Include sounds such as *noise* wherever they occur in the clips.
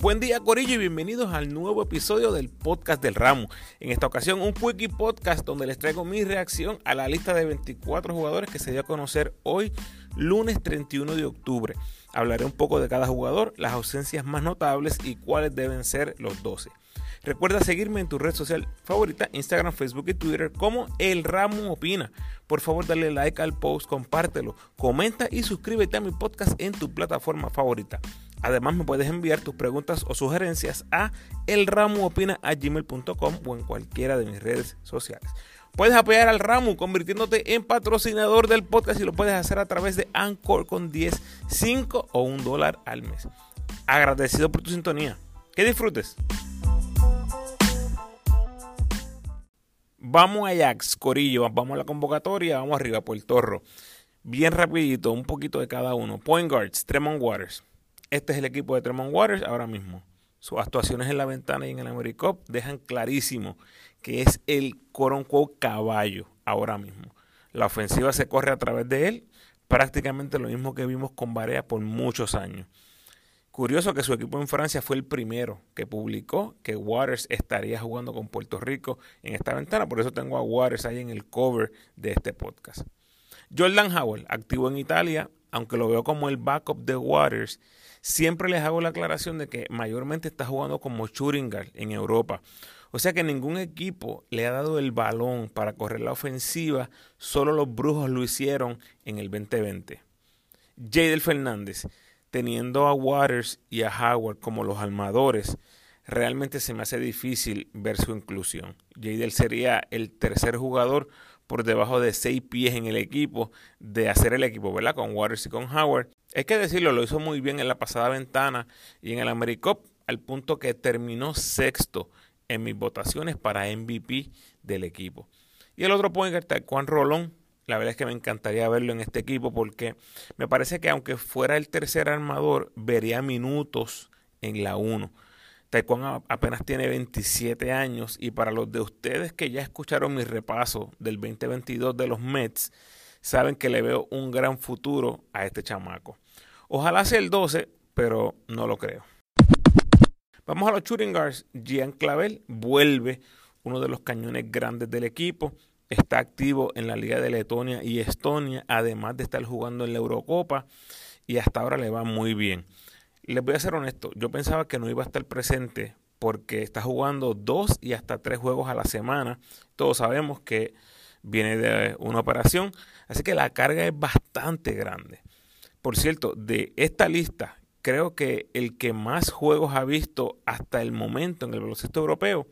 Buen día Corillo y bienvenidos al nuevo episodio del podcast del ramo. En esta ocasión un quickie podcast donde les traigo mi reacción a la lista de 24 jugadores que se dio a conocer hoy lunes 31 de octubre. Hablaré un poco de cada jugador, las ausencias más notables y cuáles deben ser los 12. Recuerda seguirme en tu red social favorita, Instagram, Facebook y Twitter como El Ramo Opina. Por favor, dale like al post, compártelo, comenta y suscríbete a mi podcast en tu plataforma favorita. Además, me puedes enviar tus preguntas o sugerencias a elramoopina.gmail.com o en cualquiera de mis redes sociales. Puedes apoyar al Ramo convirtiéndote en patrocinador del podcast y lo puedes hacer a través de Anchor con 10, 5 o 1 dólar al mes. Agradecido por tu sintonía. Que disfrutes. Vamos a Ajax, Corillo, vamos a la convocatoria, vamos arriba por el torro. Bien rapidito, un poquito de cada uno. Point guards, Tremont Waters. Este es el equipo de Tremont Waters ahora mismo. Sus actuaciones en la ventana y en el AmeriCup dejan clarísimo que es el coronco caballo ahora mismo. La ofensiva se corre a través de él, prácticamente lo mismo que vimos con Barea por muchos años. Curioso que su equipo en Francia fue el primero que publicó que Waters estaría jugando con Puerto Rico en esta ventana, por eso tengo a Waters ahí en el cover de este podcast. Jordan Howell, activo en Italia, aunque lo veo como el backup de Waters, siempre les hago la aclaración de que mayormente está jugando como shooting en Europa. O sea que ningún equipo le ha dado el balón para correr la ofensiva, solo los brujos lo hicieron en el 2020. Jadel Fernández teniendo a Waters y a Howard como los armadores, realmente se me hace difícil ver su inclusión. Jadel sería el tercer jugador por debajo de seis pies en el equipo de hacer el equipo, ¿verdad? Con Waters y con Howard. Hay que decirlo, lo hizo muy bien en la pasada ventana y en el AmeriCup, al punto que terminó sexto en mis votaciones para MVP del equipo. Y el otro point guard, Juan Rolón, la verdad es que me encantaría verlo en este equipo porque me parece que aunque fuera el tercer armador, vería minutos en la 1. Taekwondo apenas tiene 27 años y para los de ustedes que ya escucharon mi repaso del 2022 de los Mets, saben que le veo un gran futuro a este chamaco. Ojalá sea el 12, pero no lo creo. Vamos a los shooting guards. Gian Clavel vuelve uno de los cañones grandes del equipo está activo en la Liga de Letonia y Estonia, además de estar jugando en la Eurocopa y hasta ahora le va muy bien. Les voy a ser honesto, yo pensaba que no iba a estar presente porque está jugando dos y hasta tres juegos a la semana. Todos sabemos que viene de una operación, así que la carga es bastante grande. Por cierto, de esta lista, creo que el que más juegos ha visto hasta el momento en el baloncesto europeo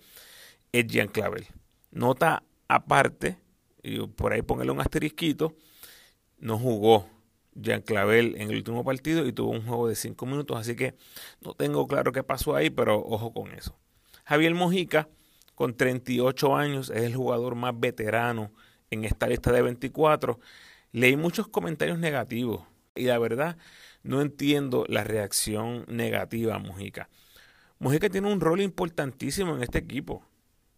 es Jean Clavel. Nota aparte, y por ahí ponerle un asterisquito, no jugó Jean Clavel en el último partido y tuvo un juego de 5 minutos, así que no tengo claro qué pasó ahí, pero ojo con eso. Javier Mojica, con 38 años, es el jugador más veterano en esta lista de 24. Leí muchos comentarios negativos y la verdad no entiendo la reacción negativa a Mojica. Mojica tiene un rol importantísimo en este equipo.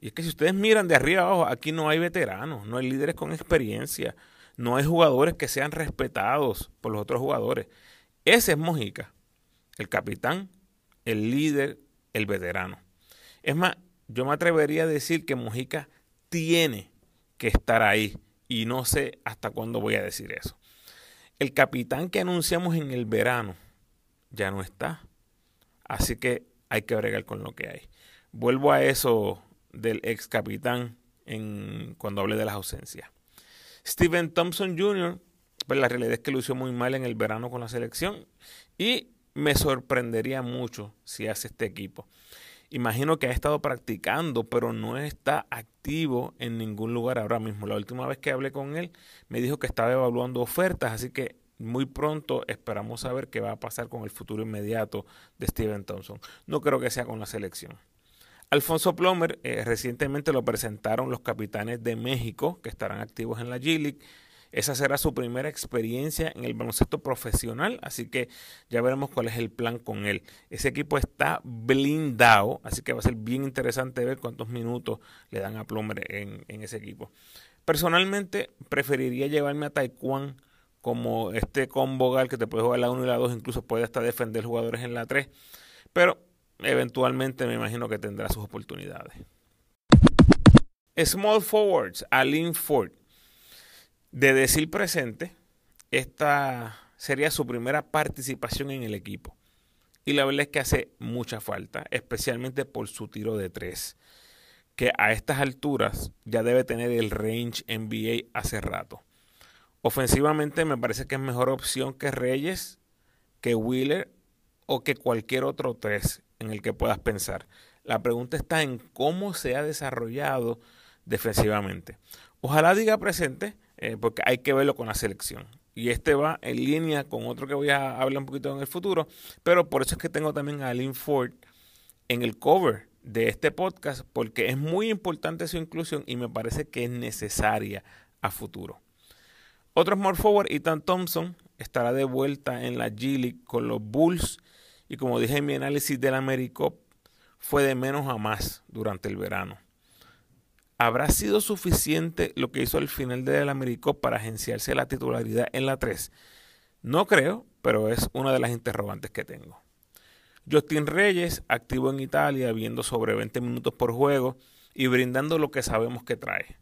Y es que si ustedes miran de arriba abajo, aquí no hay veteranos, no hay líderes con experiencia, no hay jugadores que sean respetados por los otros jugadores. Ese es Mojica, el capitán, el líder, el veterano. Es más, yo me atrevería a decir que Mojica tiene que estar ahí y no sé hasta cuándo voy a decir eso. El capitán que anunciamos en el verano ya no está. Así que hay que bregar con lo que hay. Vuelvo a eso del ex capitán cuando hablé de las ausencias. Steven Thompson Jr., pues la realidad es que lució muy mal en el verano con la selección y me sorprendería mucho si hace este equipo. Imagino que ha estado practicando, pero no está activo en ningún lugar ahora mismo. La última vez que hablé con él me dijo que estaba evaluando ofertas, así que muy pronto esperamos saber qué va a pasar con el futuro inmediato de Steven Thompson. No creo que sea con la selección. Alfonso Plomer eh, recientemente lo presentaron los capitanes de México que estarán activos en la G-League. Esa será su primera experiencia en el baloncesto profesional, así que ya veremos cuál es el plan con él. Ese equipo está blindado, así que va a ser bien interesante ver cuántos minutos le dan a Plomer en, ese equipo. Personalmente, preferiría llevarme a Taekwondo como este combo que te puede jugar la 1 y la 2, incluso puede hasta defender jugadores en la 3, pero eventualmente me imagino que tendrá sus oportunidades. Small Forwards, Alin Ford. De decir presente, esta sería su primera participación en el equipo. Y la verdad es que hace mucha falta, especialmente por su tiro de tres, que a estas alturas ya debe tener el range NBA hace rato. Ofensivamente me parece que es mejor opción que Reyes, que Wheeler o que cualquier otro tres en el que puedas pensar. La pregunta está en cómo se ha desarrollado defensivamente. Ojalá diga presente, eh, porque hay que verlo con la selección. Y este va en línea con otro que voy a hablar un poquito en el futuro, pero por eso es que tengo también a Lynn Ford en el cover de este podcast, porque es muy importante su inclusión y me parece que es necesaria a futuro. Otro small forward, Ethan Thompson, estará de vuelta en la G League con los Bulls y como dije en mi análisis del AmeriCup, fue de menos a más durante el verano. ¿Habrá sido suficiente lo que hizo al final del Américo para agenciarse la titularidad en la 3? No creo, pero es una de las interrogantes que tengo. Justin Reyes, activo en Italia, viendo sobre 20 minutos por juego y brindando lo que sabemos que trae.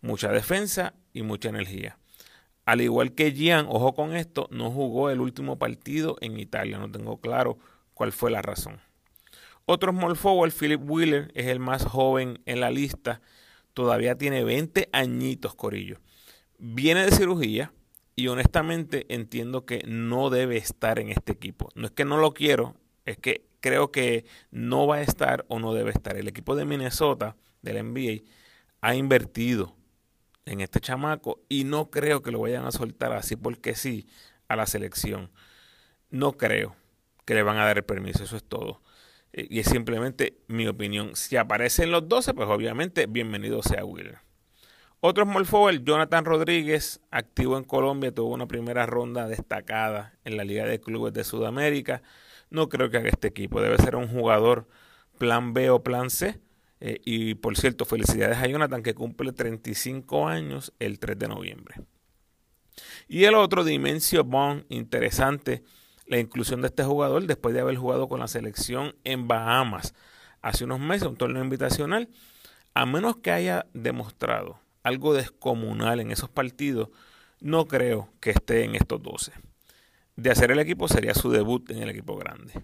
Mucha defensa y mucha energía. Al igual que Gian, ojo con esto, no jugó el último partido en Italia. No tengo claro cuál fue la razón. Otro small forward, Philip Wheeler, es el más joven en la lista todavía tiene 20 añitos, Corillo. Viene de cirugía y honestamente entiendo que no debe estar en este equipo. No es que no lo quiero, es que creo que no va a estar o no debe estar. El equipo de Minnesota, del NBA, ha invertido en este chamaco y no creo que lo vayan a soltar así porque sí a la selección. No creo que le van a dar el permiso, eso es todo. Y es simplemente mi opinión. Si aparecen los 12, pues obviamente bienvenido sea Wheeler. Otro small forward, Jonathan Rodríguez, activo en Colombia, tuvo una primera ronda destacada en la Liga de Clubes de Sudamérica. No creo que haga este equipo, debe ser un jugador plan B o plan C. Eh, y por cierto, felicidades a Jonathan que cumple 35 años el 3 de noviembre. Y el otro, Dimensio Bond, interesante la inclusión de este jugador después de haber jugado con la selección en Bahamas hace unos meses, un torneo invitacional, a menos que haya demostrado algo descomunal en esos partidos, no creo que esté en estos 12. De hacer el equipo sería su debut en el equipo grande.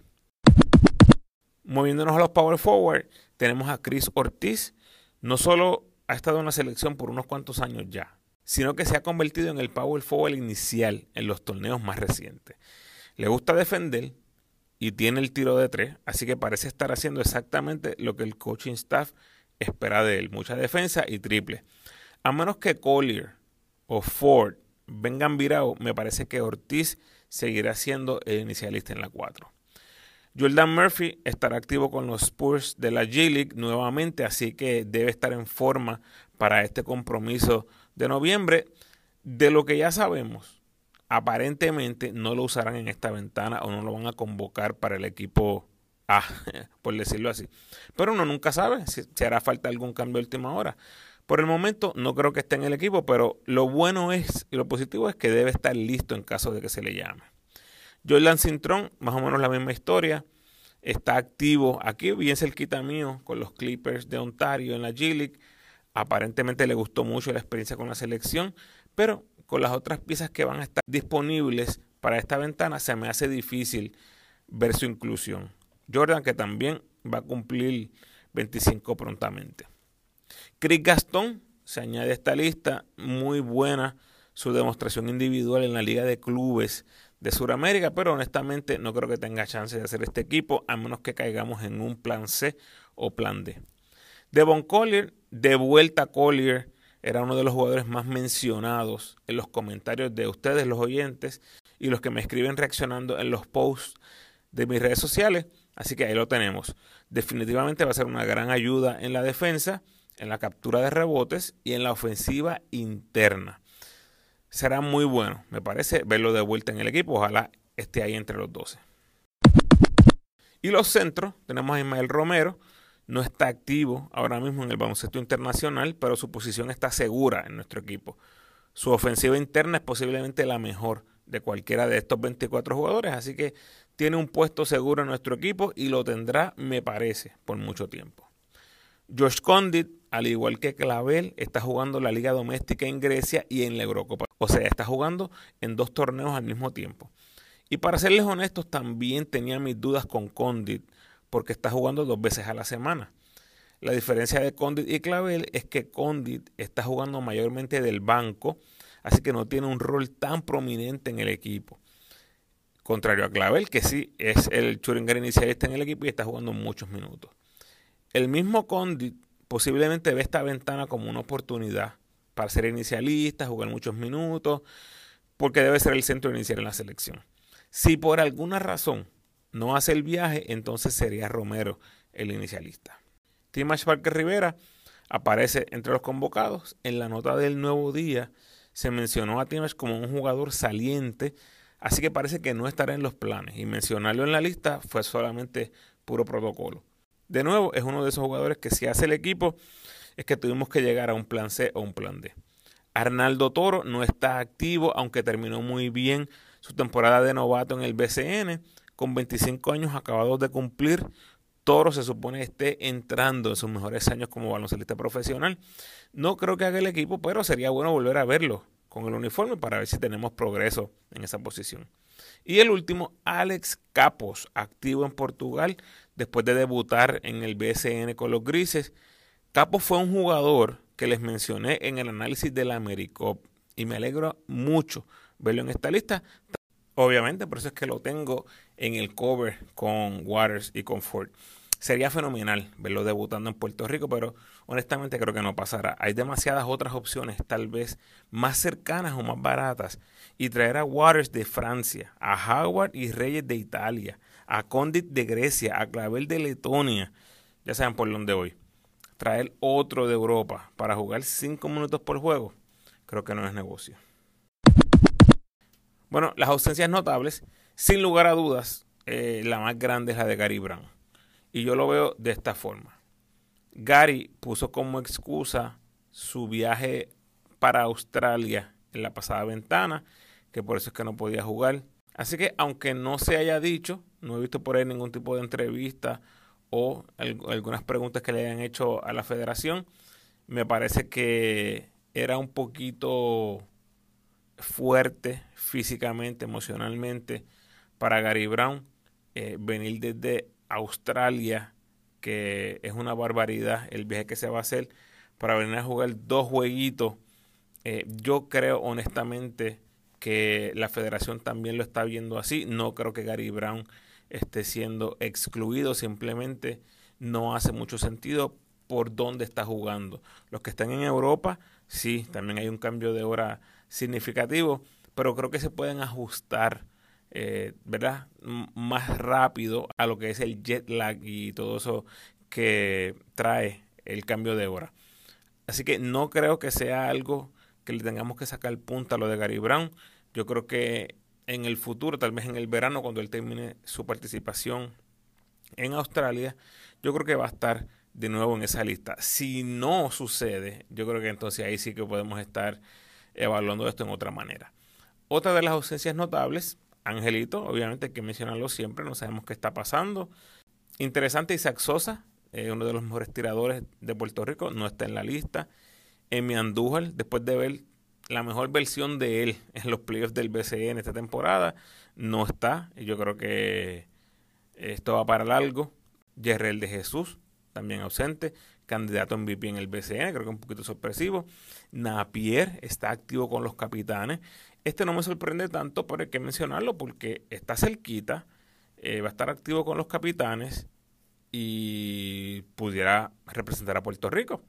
Moviéndonos a los power forward, tenemos a Chris Ortiz. No solo ha estado en la selección por unos cuantos años ya, sino que se ha convertido en el power forward inicial en los torneos más recientes. Le gusta defender y tiene el tiro de tres, así que parece estar haciendo exactamente lo que el coaching staff espera de él, mucha defensa y triple. A menos que Collier o Ford vengan virados, me parece que Ortiz seguirá siendo el inicialista en la 4. Jordan Murphy estará activo con los Spurs de la G-League nuevamente, así que debe estar en forma para este compromiso de noviembre. De lo que ya sabemos, aparentemente no lo usarán en esta ventana o no lo van a convocar para el equipo A, *laughs* por decirlo así. Pero uno nunca sabe si, hará falta algún cambio de última hora. Por el momento no creo que esté en el equipo, pero lo bueno es y lo positivo es que debe estar listo en caso de que se le llame. Jordan Cintrón, más o menos la misma historia, está activo aquí bien cerquita mío con los Clippers de Ontario en la G League. Aparentemente le gustó mucho la experiencia con la selección, pero con las otras piezas que van a estar disponibles para esta ventana, se me hace difícil ver su inclusión. Jordan, que también va a cumplir 25 prontamente. Chris Gastón se añade a esta lista, muy buena su demostración individual en la Liga de Clubes de Sudamérica, pero honestamente no creo que tenga chance de hacer este equipo, a menos que caigamos en un plan C o plan D. Devon Collier, de vuelta Collier, era uno de los jugadores más mencionados en los comentarios de ustedes, los oyentes, y los que me escriben reaccionando en los posts de mis redes sociales. Así que ahí lo tenemos. Definitivamente va a ser una gran ayuda en la defensa, en la captura de rebotes y en la ofensiva interna. Será muy bueno, me parece, verlo de vuelta en el equipo. Ojalá esté ahí entre los 12. Y los centros, tenemos a Ismael Romero, no está activo ahora mismo en el baloncesto internacional, pero su posición está segura en nuestro equipo. Su ofensiva interna es posiblemente la mejor de cualquiera de estos 24 jugadores, así que tiene un puesto seguro en nuestro equipo y lo tendrá, me parece, por mucho tiempo. Josh Condit, al igual que Clavel, está jugando la liga doméstica en Grecia y en la Eurocopa. O sea, está jugando en dos torneos al mismo tiempo. Y para serles honestos, también tenía mis dudas con Condit, porque está jugando dos veces a la semana. La diferencia de Condit y Clavel es que Condit está jugando mayormente del banco, así que no tiene un rol tan prominente en el equipo. Contrario a Clavel, que sí es el Churinger inicialista en el equipo y está jugando muchos minutos. El mismo Condit posiblemente ve esta ventana como una oportunidad para ser inicialista, jugar muchos minutos, porque debe ser el centro inicial en la selección. Si por alguna razón no hace el viaje, entonces sería Romero el inicialista. Timash Parker Rivera aparece entre los convocados. En la nota del nuevo día se mencionó a Timash como un jugador saliente, así que parece que no estará en los planes. Y mencionarlo en la lista fue solamente puro protocolo. De nuevo, es uno de esos jugadores que si hace el equipo, es que tuvimos que llegar a un plan C o un plan D. Arnaldo Toro no está activo, aunque terminó muy bien su temporada de novato en el BCN. Con 25 años acabados de cumplir, Toro se supone esté entrando en sus mejores años como baloncelista profesional. No creo que haga el equipo, pero sería bueno volver a verlo con el uniforme para ver si tenemos progreso en esa posición. Y el último, Alex Capos, activo en Portugal después de debutar en el BSN con los Grises. Capos fue un jugador que les mencioné en el análisis de la Americop y me alegro mucho verlo en esta lista. Obviamente, por eso es que lo tengo en el cover con Waters y con Ford. Sería fenomenal verlo debutando en Puerto Rico, pero honestamente creo que no pasará. Hay demasiadas otras opciones, tal vez más cercanas o más baratas. Y traer a Waters de Francia, a Howard y Reyes de Italia, a Condit de Grecia, a Clavel de Letonia, ya saben por dónde voy. Traer otro de Europa para jugar 5 minutos por juego, creo que no es negocio. Bueno, las ausencias notables, sin lugar a dudas, eh, la más grande es la de Gary Brown. Y yo lo veo de esta forma. Gary puso como excusa su viaje para Australia en la pasada ventana, que por eso es que no podía jugar. Así que aunque no se haya dicho, no he visto por ahí ningún tipo de entrevista o algunas preguntas que le hayan hecho a la federación, me parece que era un poquito fuerte físicamente, emocionalmente para Gary Brown. Eh, venir desde Australia, que es una barbaridad el viaje que se va a hacer, para venir a jugar dos jueguitos. Eh, yo creo honestamente que la federación también lo está viendo así. No creo que Gary Brown esté siendo excluido, simplemente no hace mucho sentido por dónde está jugando. Los que están en Europa, sí, también hay un cambio de hora significativo, pero creo que se pueden ajustar, eh, ¿verdad? más rápido a lo que es el jet lag y todo eso que trae el cambio de hora. Así que no creo que sea algo que le tengamos que sacar punta a lo de Gary Brown. Yo creo que en el futuro, tal vez en el verano, cuando él termine su participación en Australia, yo creo que va a estar de nuevo en esa lista. Si no sucede, yo creo que entonces ahí sí que podemos estar evaluando esto en otra manera. Otra de las ausencias notables, Angelito, obviamente hay que mencionarlo siempre, no sabemos qué está pasando. Interesante, Isaac Sosa, eh, uno de los mejores tiradores de Puerto Rico, no está en la lista. Emi Andújar, después de ver la mejor versión de él *laughs* en los playoffs del BCE en esta temporada, no está. Y yo creo que esto va para largo. Yerrel de Jesús, también ausente candidato en MVP en el BCN, creo que un poquito sorpresivo. Napier está activo con los capitanes. Este no me sorprende tanto, pero hay que mencionarlo porque está cerquita, eh, va a estar activo con los capitanes y pudiera representar a Puerto Rico.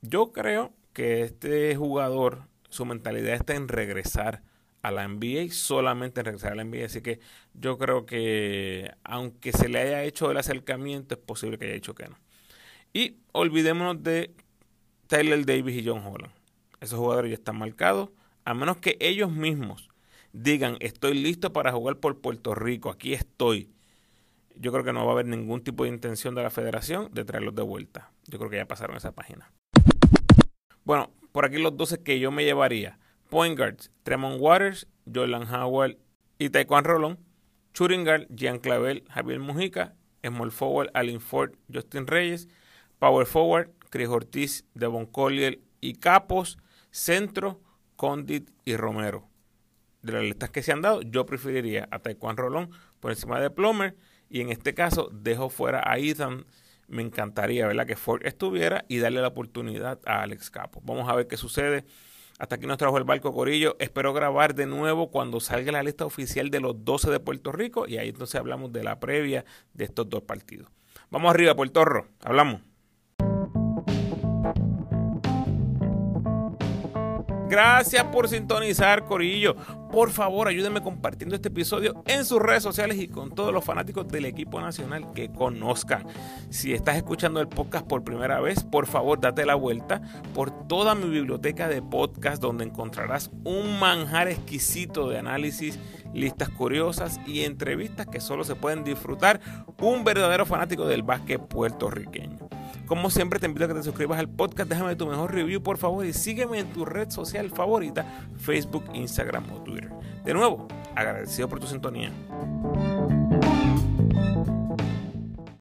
Yo creo que este jugador, su mentalidad está en regresar a la NBA, solamente en regresar a la NBA. Así que yo creo que aunque se le haya hecho el acercamiento, es posible que haya dicho que no. Y olvidémonos de Tyler Davis y John Holland. Esos jugadores ya están marcados. A menos que ellos mismos digan, estoy listo para jugar por Puerto Rico, aquí estoy. Yo creo que no va a haber ningún tipo de intención de la federación de traerlos de vuelta. Yo creo que ya pasaron esa página. Bueno, por aquí los 12 que yo me llevaría. Point guards, Tremont Waters, Jordan Howard y Taekwondo Rolón. Churingal, Jean Clavel, Javier Mujica, Small Forward, Alin Ford, Justin Reyes, Power Forward, Chris Ortiz, Devon Collier y Capos, Centro, Condit y Romero. De las listas que se han dado, yo preferiría a Taekwondo Rolón por encima de Plomer y en este caso dejo fuera a Ethan. Me encantaría ¿verdad? que Ford estuviera y darle la oportunidad a Alex Capos. Vamos a ver qué sucede. Hasta aquí nos trajo el barco Corillo. Espero grabar de nuevo cuando salga la lista oficial de los 12 de Puerto Rico y ahí entonces hablamos de la previa de estos dos partidos. Vamos arriba, Puerto Rico. Hablamos. Gracias por sintonizar, Corillo. Por favor, ayúdenme compartiendo este episodio en sus redes sociales y con todos los fanáticos del equipo nacional que conozcan. Si estás escuchando el podcast por primera vez, por favor, date la vuelta por toda mi biblioteca de podcast donde encontrarás un manjar exquisito de análisis, listas curiosas y entrevistas que solo se pueden disfrutar un verdadero fanático del básquet puertorriqueño. Como siempre te invito a que te suscribas al podcast, déjame tu mejor review por favor y sígueme en tu red social favorita, Facebook, Instagram o Twitter. De nuevo, agradecido por tu sintonía.